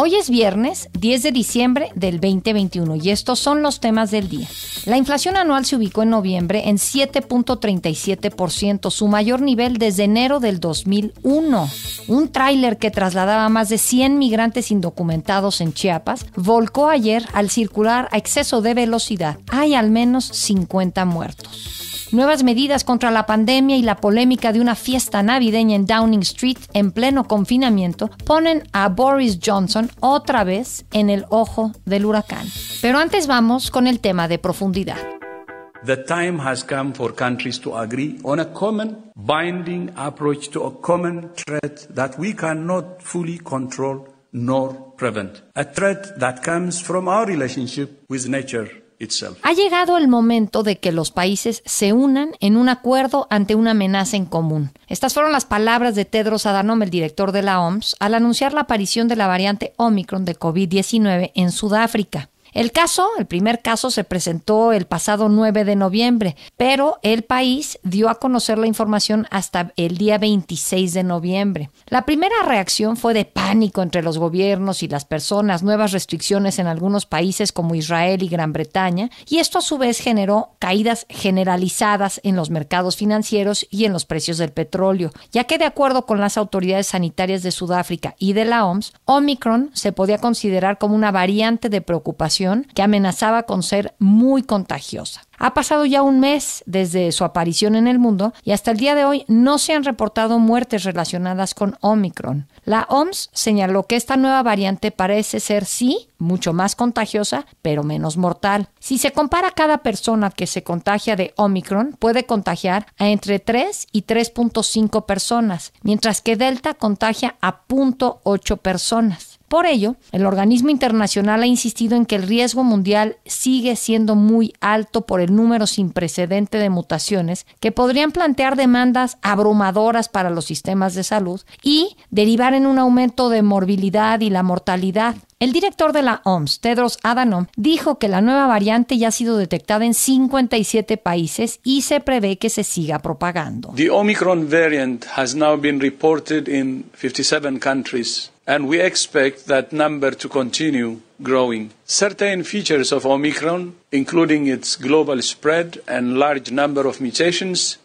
Hoy es viernes 10 de diciembre del 2021 y estos son los temas del día. La inflación anual se ubicó en noviembre en 7.37%, su mayor nivel desde enero del 2001. Un tráiler que trasladaba más de 100 migrantes indocumentados en Chiapas volcó ayer al circular a exceso de velocidad. Hay al menos 50 muertos. Nuevas medidas contra la pandemia y la polémica de una fiesta navideña en Downing Street en pleno confinamiento ponen a Boris Johnson otra vez en el ojo del huracán. Pero antes vamos con el tema de profundidad. The time has come for countries to agree on a common, binding approach to a common threat that we cannot fully control nor prevent. A threat that comes from our relationship with nature ha llegado el momento de que los países se unan en un acuerdo ante una amenaza en común. Estas fueron las palabras de Tedros Adhanom, el director de la OMS, al anunciar la aparición de la variante Omicron de COVID-19 en Sudáfrica. El caso, el primer caso, se presentó el pasado 9 de noviembre, pero el país dio a conocer la información hasta el día 26 de noviembre. La primera reacción fue de pánico entre los gobiernos y las personas, nuevas restricciones en algunos países como Israel y Gran Bretaña, y esto a su vez generó caídas generalizadas en los mercados financieros y en los precios del petróleo, ya que de acuerdo con las autoridades sanitarias de Sudáfrica y de la OMS, Omicron se podía considerar como una variante de preocupación que amenazaba con ser muy contagiosa. Ha pasado ya un mes desde su aparición en el mundo y hasta el día de hoy no se han reportado muertes relacionadas con Omicron. La OMS señaló que esta nueva variante parece ser sí mucho más contagiosa, pero menos mortal. Si se compara cada persona que se contagia de Omicron, puede contagiar a entre 3 y 3.5 personas, mientras que Delta contagia a 0.8 personas. Por ello, el organismo internacional ha insistido en que el riesgo mundial sigue siendo muy alto por el número sin precedente de mutaciones que podrían plantear demandas abrumadoras para los sistemas de salud y derivar en un aumento de morbilidad y la mortalidad. El director de la OMS, Tedros Adhanom, dijo que la nueva variante ya ha sido detectada en 57 países y se prevé que se siga propagando. The Omicron variant has now been reported in 57 countries and we expect that number to continue growing. Certain features of Omicron, including its global spread and large number of mutations,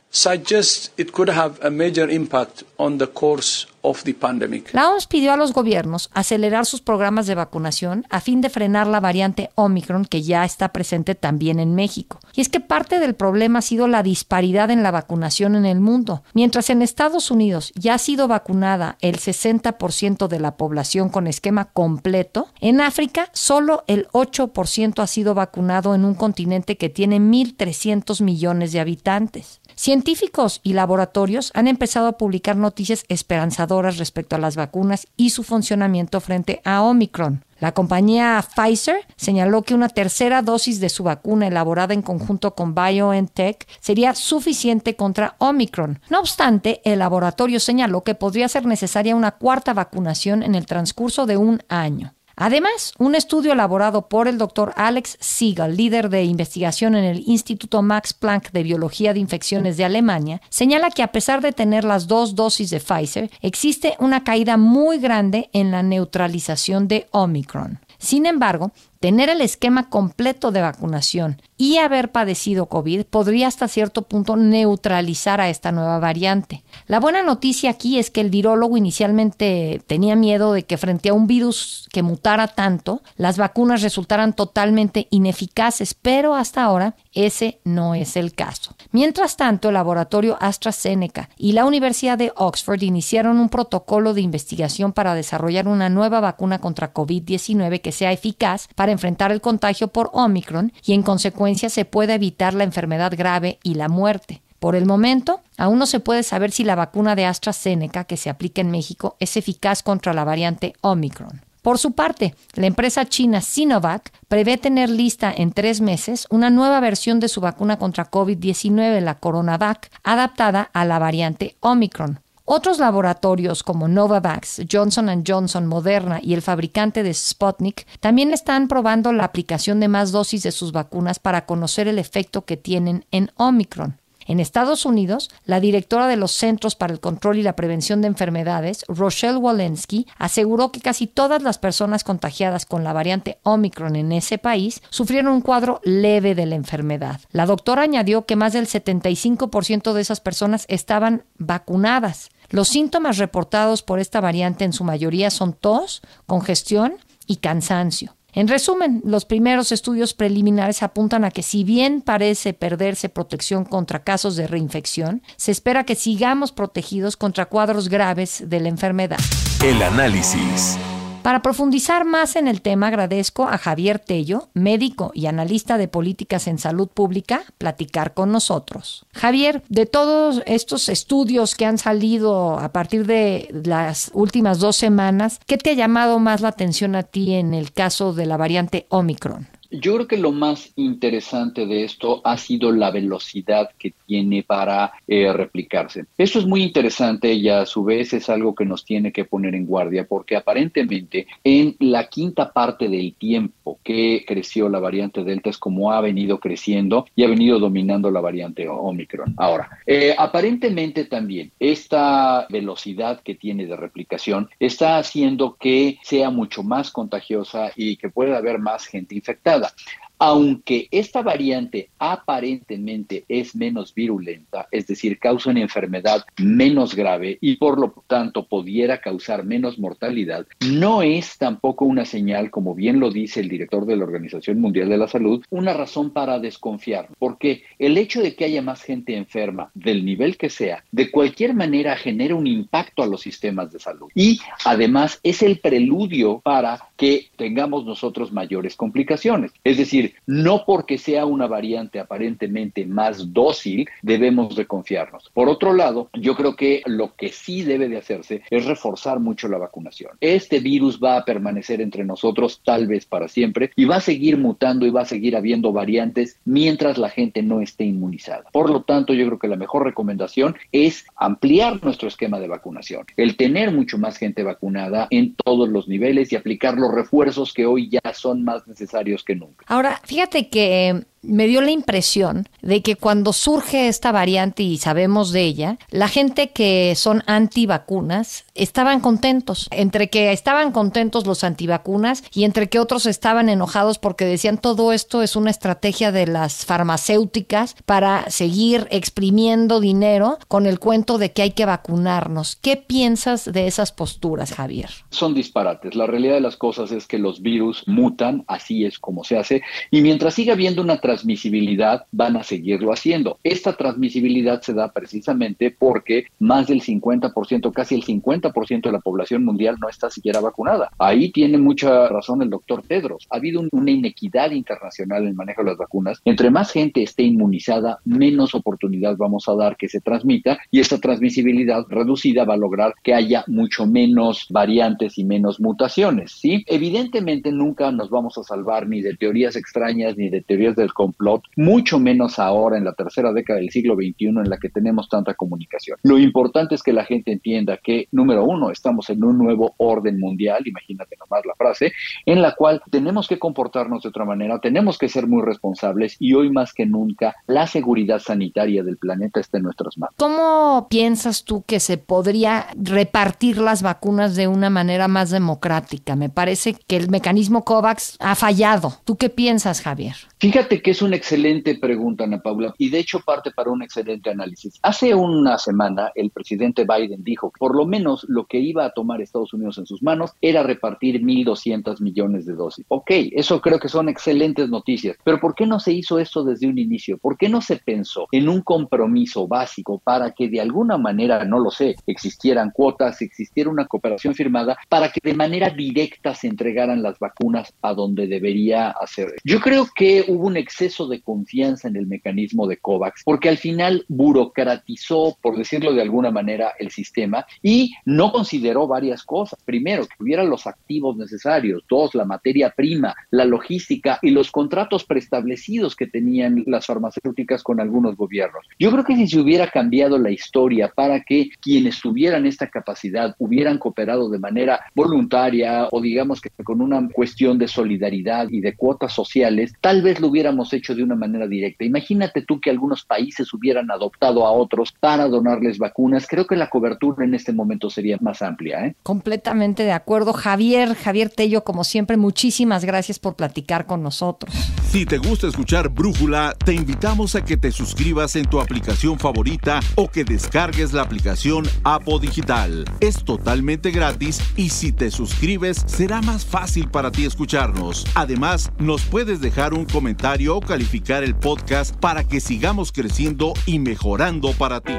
la OMS pidió a los gobiernos acelerar sus programas de vacunación a fin de frenar la variante Omicron que ya está presente también en México. Y es que parte del problema ha sido la disparidad en la vacunación en el mundo. Mientras en Estados Unidos ya ha sido vacunada el 60% de la población con esquema completo, en África solo el 8% ha sido vacunado en un continente que tiene 1.300 millones de habitantes. Científicos y laboratorios han empezado a publicar noticias esperanzadoras respecto a las vacunas y su funcionamiento frente a Omicron. La compañía Pfizer señaló que una tercera dosis de su vacuna elaborada en conjunto con BioNTech sería suficiente contra Omicron. No obstante, el laboratorio señaló que podría ser necesaria una cuarta vacunación en el transcurso de un año. Además, un estudio elaborado por el doctor Alex Siegel, líder de investigación en el Instituto Max Planck de Biología de Infecciones de Alemania, señala que a pesar de tener las dos dosis de Pfizer, existe una caída muy grande en la neutralización de Omicron. Sin embargo, tener el esquema completo de vacunación y haber padecido COVID podría hasta cierto punto neutralizar a esta nueva variante. La buena noticia aquí es que el virólogo inicialmente tenía miedo de que frente a un virus que mutara tanto, las vacunas resultaran totalmente ineficaces, pero hasta ahora ese no es el caso. Mientras tanto, el laboratorio AstraZeneca y la Universidad de Oxford iniciaron un protocolo de investigación para desarrollar una nueva vacuna contra COVID-19 que sea eficaz para enfrentar el contagio por Omicron y en consecuencia se puede evitar la enfermedad grave y la muerte. Por el momento, aún no se puede saber si la vacuna de AstraZeneca que se aplica en México es eficaz contra la variante Omicron. Por su parte, la empresa china Sinovac prevé tener lista en tres meses una nueva versión de su vacuna contra COVID-19, la CoronaVac, adaptada a la variante Omicron. Otros laboratorios como Novavax, Johnson Johnson, Moderna y el fabricante de Sputnik también están probando la aplicación de más dosis de sus vacunas para conocer el efecto que tienen en Omicron. En Estados Unidos, la directora de los Centros para el Control y la Prevención de Enfermedades, Rochelle Walensky, aseguró que casi todas las personas contagiadas con la variante Omicron en ese país sufrieron un cuadro leve de la enfermedad. La doctora añadió que más del 75% de esas personas estaban vacunadas. Los síntomas reportados por esta variante en su mayoría son tos, congestión y cansancio. En resumen, los primeros estudios preliminares apuntan a que si bien parece perderse protección contra casos de reinfección, se espera que sigamos protegidos contra cuadros graves de la enfermedad. El análisis. Para profundizar más en el tema, agradezco a Javier Tello, médico y analista de políticas en salud pública, platicar con nosotros. Javier, de todos estos estudios que han salido a partir de las últimas dos semanas, ¿qué te ha llamado más la atención a ti en el caso de la variante Omicron? Yo creo que lo más interesante de esto ha sido la velocidad que tiene para eh, replicarse. Eso es muy interesante y a su vez es algo que nos tiene que poner en guardia porque aparentemente en la quinta parte del tiempo que creció la variante Delta es como ha venido creciendo y ha venido dominando la variante Omicron. Ahora, eh, aparentemente también esta velocidad que tiene de replicación está haciendo que sea mucho más contagiosa y que pueda haber más gente infectada. Aunque esta variante aparentemente es menos virulenta, es decir, causa una enfermedad menos grave y por lo tanto pudiera causar menos mortalidad, no es tampoco una señal, como bien lo dice el director de la Organización Mundial de la Salud, una razón para desconfiar, porque el hecho de que haya más gente enferma, del nivel que sea, de cualquier manera genera un impacto a los sistemas de salud. Y además es el preludio para que tengamos nosotros mayores complicaciones. Es decir, no porque sea una variante aparentemente más dócil, debemos de confiarnos. Por otro lado, yo creo que lo que sí debe de hacerse es reforzar mucho la vacunación. Este virus va a permanecer entre nosotros tal vez para siempre y va a seguir mutando y va a seguir habiendo variantes mientras la gente no esté inmunizada. Por lo tanto, yo creo que la mejor recomendación es ampliar nuestro esquema de vacunación, el tener mucho más gente vacunada en todos los niveles y aplicar los refuerzos que hoy ya son más necesarios que nunca. Ahora, fíjate que me dio la impresión de que cuando surge esta variante y sabemos de ella, la gente que son antivacunas estaban contentos, entre que estaban contentos los antivacunas y entre que otros estaban enojados porque decían todo esto es una estrategia de las farmacéuticas para seguir exprimiendo dinero con el cuento de que hay que vacunarnos. ¿Qué piensas de esas posturas, Javier? Son disparates. La realidad de las cosas es que los virus mutan, así es como se hace, y mientras siga habiendo una transmisibilidad van a seguirlo haciendo. Esta transmisibilidad se da precisamente porque más del 50%, casi el 50% de la población mundial no está siquiera vacunada. Ahí tiene mucha razón el doctor Tedros. Ha habido una inequidad internacional en el manejo de las vacunas. Entre más gente esté inmunizada, menos oportunidad vamos a dar que se transmita y esta transmisibilidad reducida va a lograr que haya mucho menos variantes y menos mutaciones. ¿sí? Evidentemente nunca nos vamos a salvar ni de teorías extrañas ni de teorías del complot, mucho menos ahora en la tercera década del siglo XXI en la que tenemos tanta comunicación. Lo importante es que la gente entienda que, número uno, estamos en un nuevo orden mundial, imagínate nomás la frase, en la cual tenemos que comportarnos de otra manera, tenemos que ser muy responsables y hoy más que nunca la seguridad sanitaria del planeta está en nuestras manos. ¿Cómo piensas tú que se podría repartir las vacunas de una manera más democrática? Me parece que el mecanismo COVAX ha fallado. ¿Tú qué piensas, Javier? Fíjate que es una excelente pregunta, Ana Paula, y de hecho parte para un excelente análisis. Hace una semana el presidente Biden dijo que por lo menos lo que iba a tomar Estados Unidos en sus manos era repartir 1.200 millones de dosis. Ok, eso creo que son excelentes noticias, pero ¿por qué no se hizo esto desde un inicio? ¿Por qué no se pensó en un compromiso básico para que de alguna manera, no lo sé, existieran cuotas, existiera una cooperación firmada para que de manera directa se entregaran las vacunas a donde debería hacer? Yo creo que hubo un exceso exceso de confianza en el mecanismo de COVAX, porque al final burocratizó, por decirlo de alguna manera, el sistema y no consideró varias cosas. Primero, que hubiera los activos necesarios. Dos, la materia prima, la logística y los contratos preestablecidos que tenían las farmacéuticas con algunos gobiernos. Yo creo que si se hubiera cambiado la historia para que quienes tuvieran esta capacidad hubieran cooperado de manera voluntaria o digamos que con una cuestión de solidaridad y de cuotas sociales, tal vez lo hubiéramos hecho de una manera directa. Imagínate tú que algunos países hubieran adoptado a otros para donarles vacunas. Creo que la cobertura en este momento sería más amplia. ¿eh? Completamente de acuerdo. Javier, Javier Tello, como siempre, muchísimas gracias por platicar con nosotros. Si te gusta escuchar Brújula, te invitamos a que te suscribas en tu aplicación favorita o que descargues la aplicación Apo Digital. Es totalmente gratis y si te suscribes será más fácil para ti escucharnos. Además, nos puedes dejar un comentario calificar el podcast para que sigamos creciendo y mejorando para ti.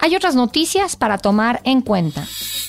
Hay otras noticias para tomar en cuenta.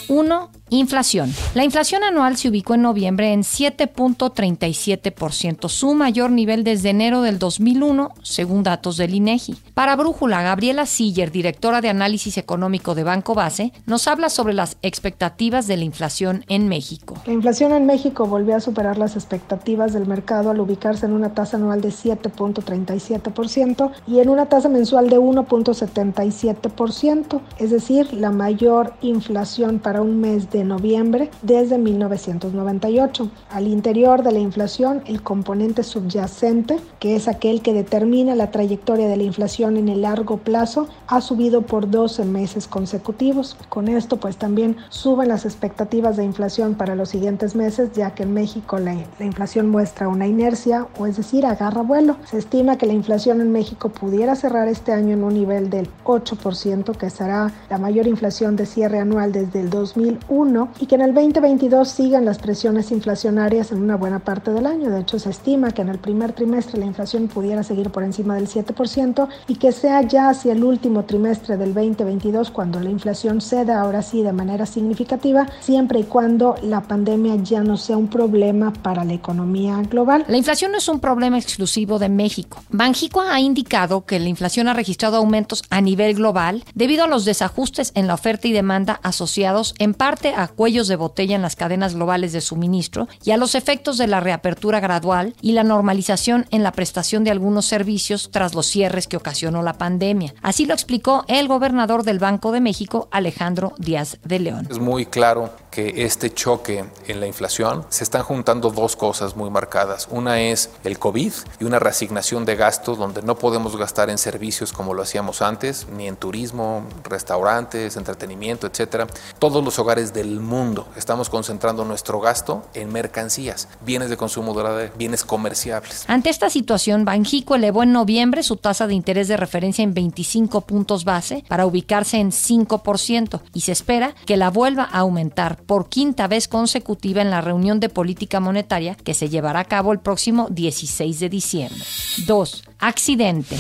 1. Inflación. La inflación anual se ubicó en noviembre en 7.37%, su mayor nivel desde enero del 2001, según datos del INEGI. Para Brújula, Gabriela Siller, directora de análisis económico de Banco Base, nos habla sobre las expectativas de la inflación en México. La inflación en México volvió a superar las expectativas del mercado al ubicarse en una tasa anual de 7.37% y en una tasa mensual de 1.77%, es decir, la mayor inflación para un mes de noviembre desde 1998. Al interior de la inflación, el componente subyacente, que es aquel que determina la trayectoria de la inflación en el largo plazo, ha subido por 12 meses consecutivos. Con esto, pues también suben las expectativas de inflación para los siguientes meses, ya que en México la, la inflación muestra una inercia, o es decir, agarra vuelo. Se estima que la inflación en México pudiera cerrar este año en un nivel del 8%, que será la mayor inflación de cierre anual desde el 2001 y que en el 2022 sigan las presiones inflacionarias en una buena parte del año. De hecho, se estima que en el primer trimestre la inflación pudiera seguir por encima del 7% y que sea ya hacia el último trimestre del 2022 cuando la inflación ceda ahora sí de manera significativa, siempre y cuando la pandemia ya no sea un problema para la economía global. La inflación no es un problema exclusivo de México. Banjico ha indicado que la inflación ha registrado aumentos a nivel global debido a los desajustes en la oferta y demanda asociados en parte a cuellos de botella en las cadenas globales de suministro y a los efectos de la reapertura gradual y la normalización en la prestación de algunos servicios tras los cierres que ocasionó la pandemia. Así lo explicó el gobernador del Banco de México, Alejandro Díaz de León. Es muy claro que este choque en la inflación se están juntando dos cosas muy marcadas. Una es el COVID y una reasignación de gastos donde no podemos gastar en servicios como lo hacíamos antes, ni en turismo, restaurantes, entretenimiento, etcétera. Todos los hogares del mundo estamos concentrando nuestro gasto en mercancías, bienes de consumo duradero, bienes comerciables. Ante esta situación, Banjico elevó en noviembre su tasa de interés de referencia en 25 puntos base para ubicarse en 5% y se espera que la vuelva a aumentar por quinta vez consecutiva en la reunión de política monetaria que se llevará a cabo el próximo 16 de diciembre. 2. Accidente.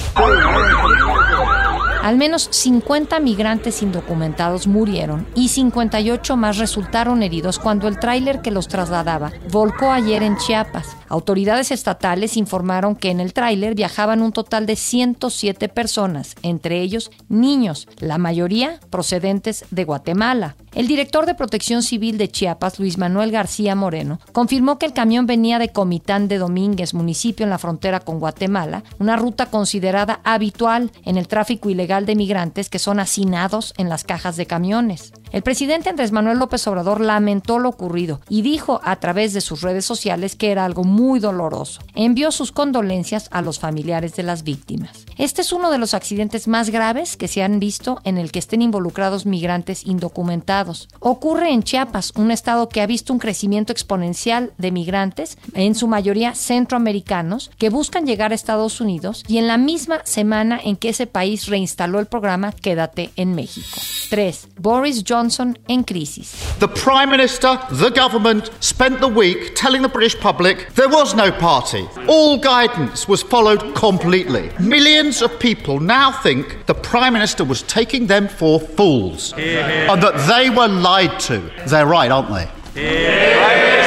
Al menos 50 migrantes indocumentados murieron y 58 más resultaron heridos cuando el tráiler que los trasladaba volcó ayer en Chiapas. Autoridades estatales informaron que en el tráiler viajaban un total de 107 personas, entre ellos niños, la mayoría procedentes de Guatemala. El director de Protección Civil de Chiapas, Luis Manuel García Moreno, confirmó que el camión venía de Comitán de Domínguez, municipio en la frontera con Guatemala, una ruta considerada habitual en el tráfico ilegal de migrantes que son hacinados en las cajas de camiones. El presidente Andrés Manuel López Obrador lamentó lo ocurrido y dijo a través de sus redes sociales que era algo muy doloroso. Envió sus condolencias a los familiares de las víctimas. Este es uno de los accidentes más graves que se han visto en el que estén involucrados migrantes indocumentados. Ocurre en Chiapas, un estado que ha visto un crecimiento exponencial de migrantes, en su mayoría centroamericanos, que buscan llegar a Estados Unidos y en la misma semana en que ese país reinstaló el programa Quédate en México. 3. Boris Johnson en crisis. The Prime Minister, the government, spent the week telling the British public there was no party. All guidance was followed completely. Millions of people now think the Prime Minister was taking them for fools and that they were lied to. They're right, aren't they?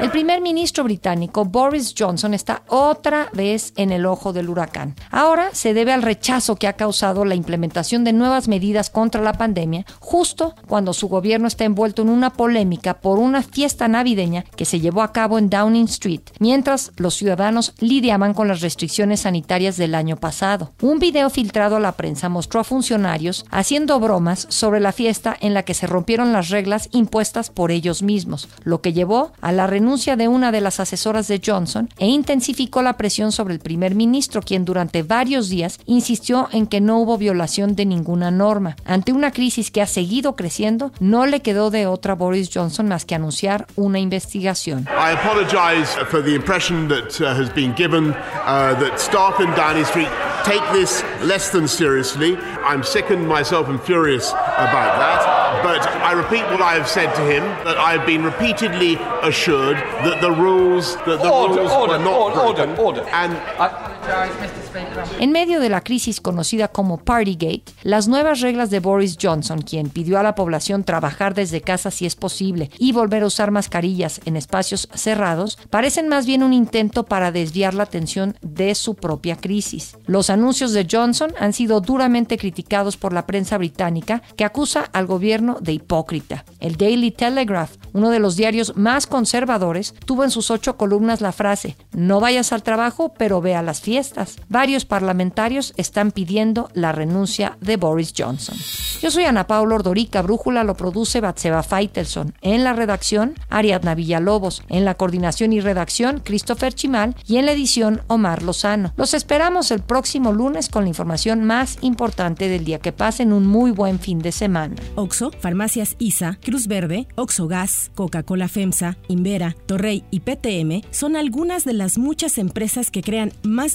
El primer ministro británico Boris Johnson está otra vez en el ojo del huracán. Ahora se debe al rechazo que ha causado la implementación de nuevas medidas contra la pandemia, justo cuando su gobierno está envuelto en una polémica por una fiesta navideña que se llevó a cabo en Downing Street, mientras los ciudadanos lidiaban con las restricciones sanitarias del año pasado. Un video filtrado a la prensa mostró a funcionarios haciendo bromas sobre la fiesta en la que se rompieron las reglas impuestas por ellos mismos, lo que llevó a la renuncia de una de las asesoras de Johnson e intensificó la presión sobre el primer ministro, quien durante varios días insistió en que no hubo violación de ninguna norma. Ante una crisis que ha seguido creciendo, no le quedó de otra Boris Johnson más que anunciar una investigación. I apologize for the impression that uh, has been given uh, that staff in Downing Street take this less than seriously. I'm sickened myself and furious about that. But I repeat what I have said to him that I have been repeatedly assured that the rules that the order, rules order, were not order, broken. order, order. And En medio de la crisis conocida como Partygate, las nuevas reglas de Boris Johnson, quien pidió a la población trabajar desde casa si es posible y volver a usar mascarillas en espacios cerrados, parecen más bien un intento para desviar la atención de su propia crisis. Los anuncios de Johnson han sido duramente criticados por la prensa británica, que acusa al gobierno de hipócrita. El Daily Telegraph, uno de los diarios más conservadores, tuvo en sus ocho columnas la frase, no vayas al trabajo, pero ve a las fiestas. Varios parlamentarios están pidiendo la renuncia de Boris Johnson. Yo soy Ana Paula Ordorica, Brújula lo produce Batseba Feitelson. En la redacción, Ariadna Villalobos. En la coordinación y redacción, Christopher Chimal. Y en la edición, Omar Lozano. Los esperamos el próximo lunes con la información más importante del día. Que pasen un muy buen fin de semana. Oxo, Farmacias ISA, Cruz Verde, Oxo Gas, Coca-Cola FEMSA, Invera, Torrey y PTM son algunas de las muchas empresas que crean más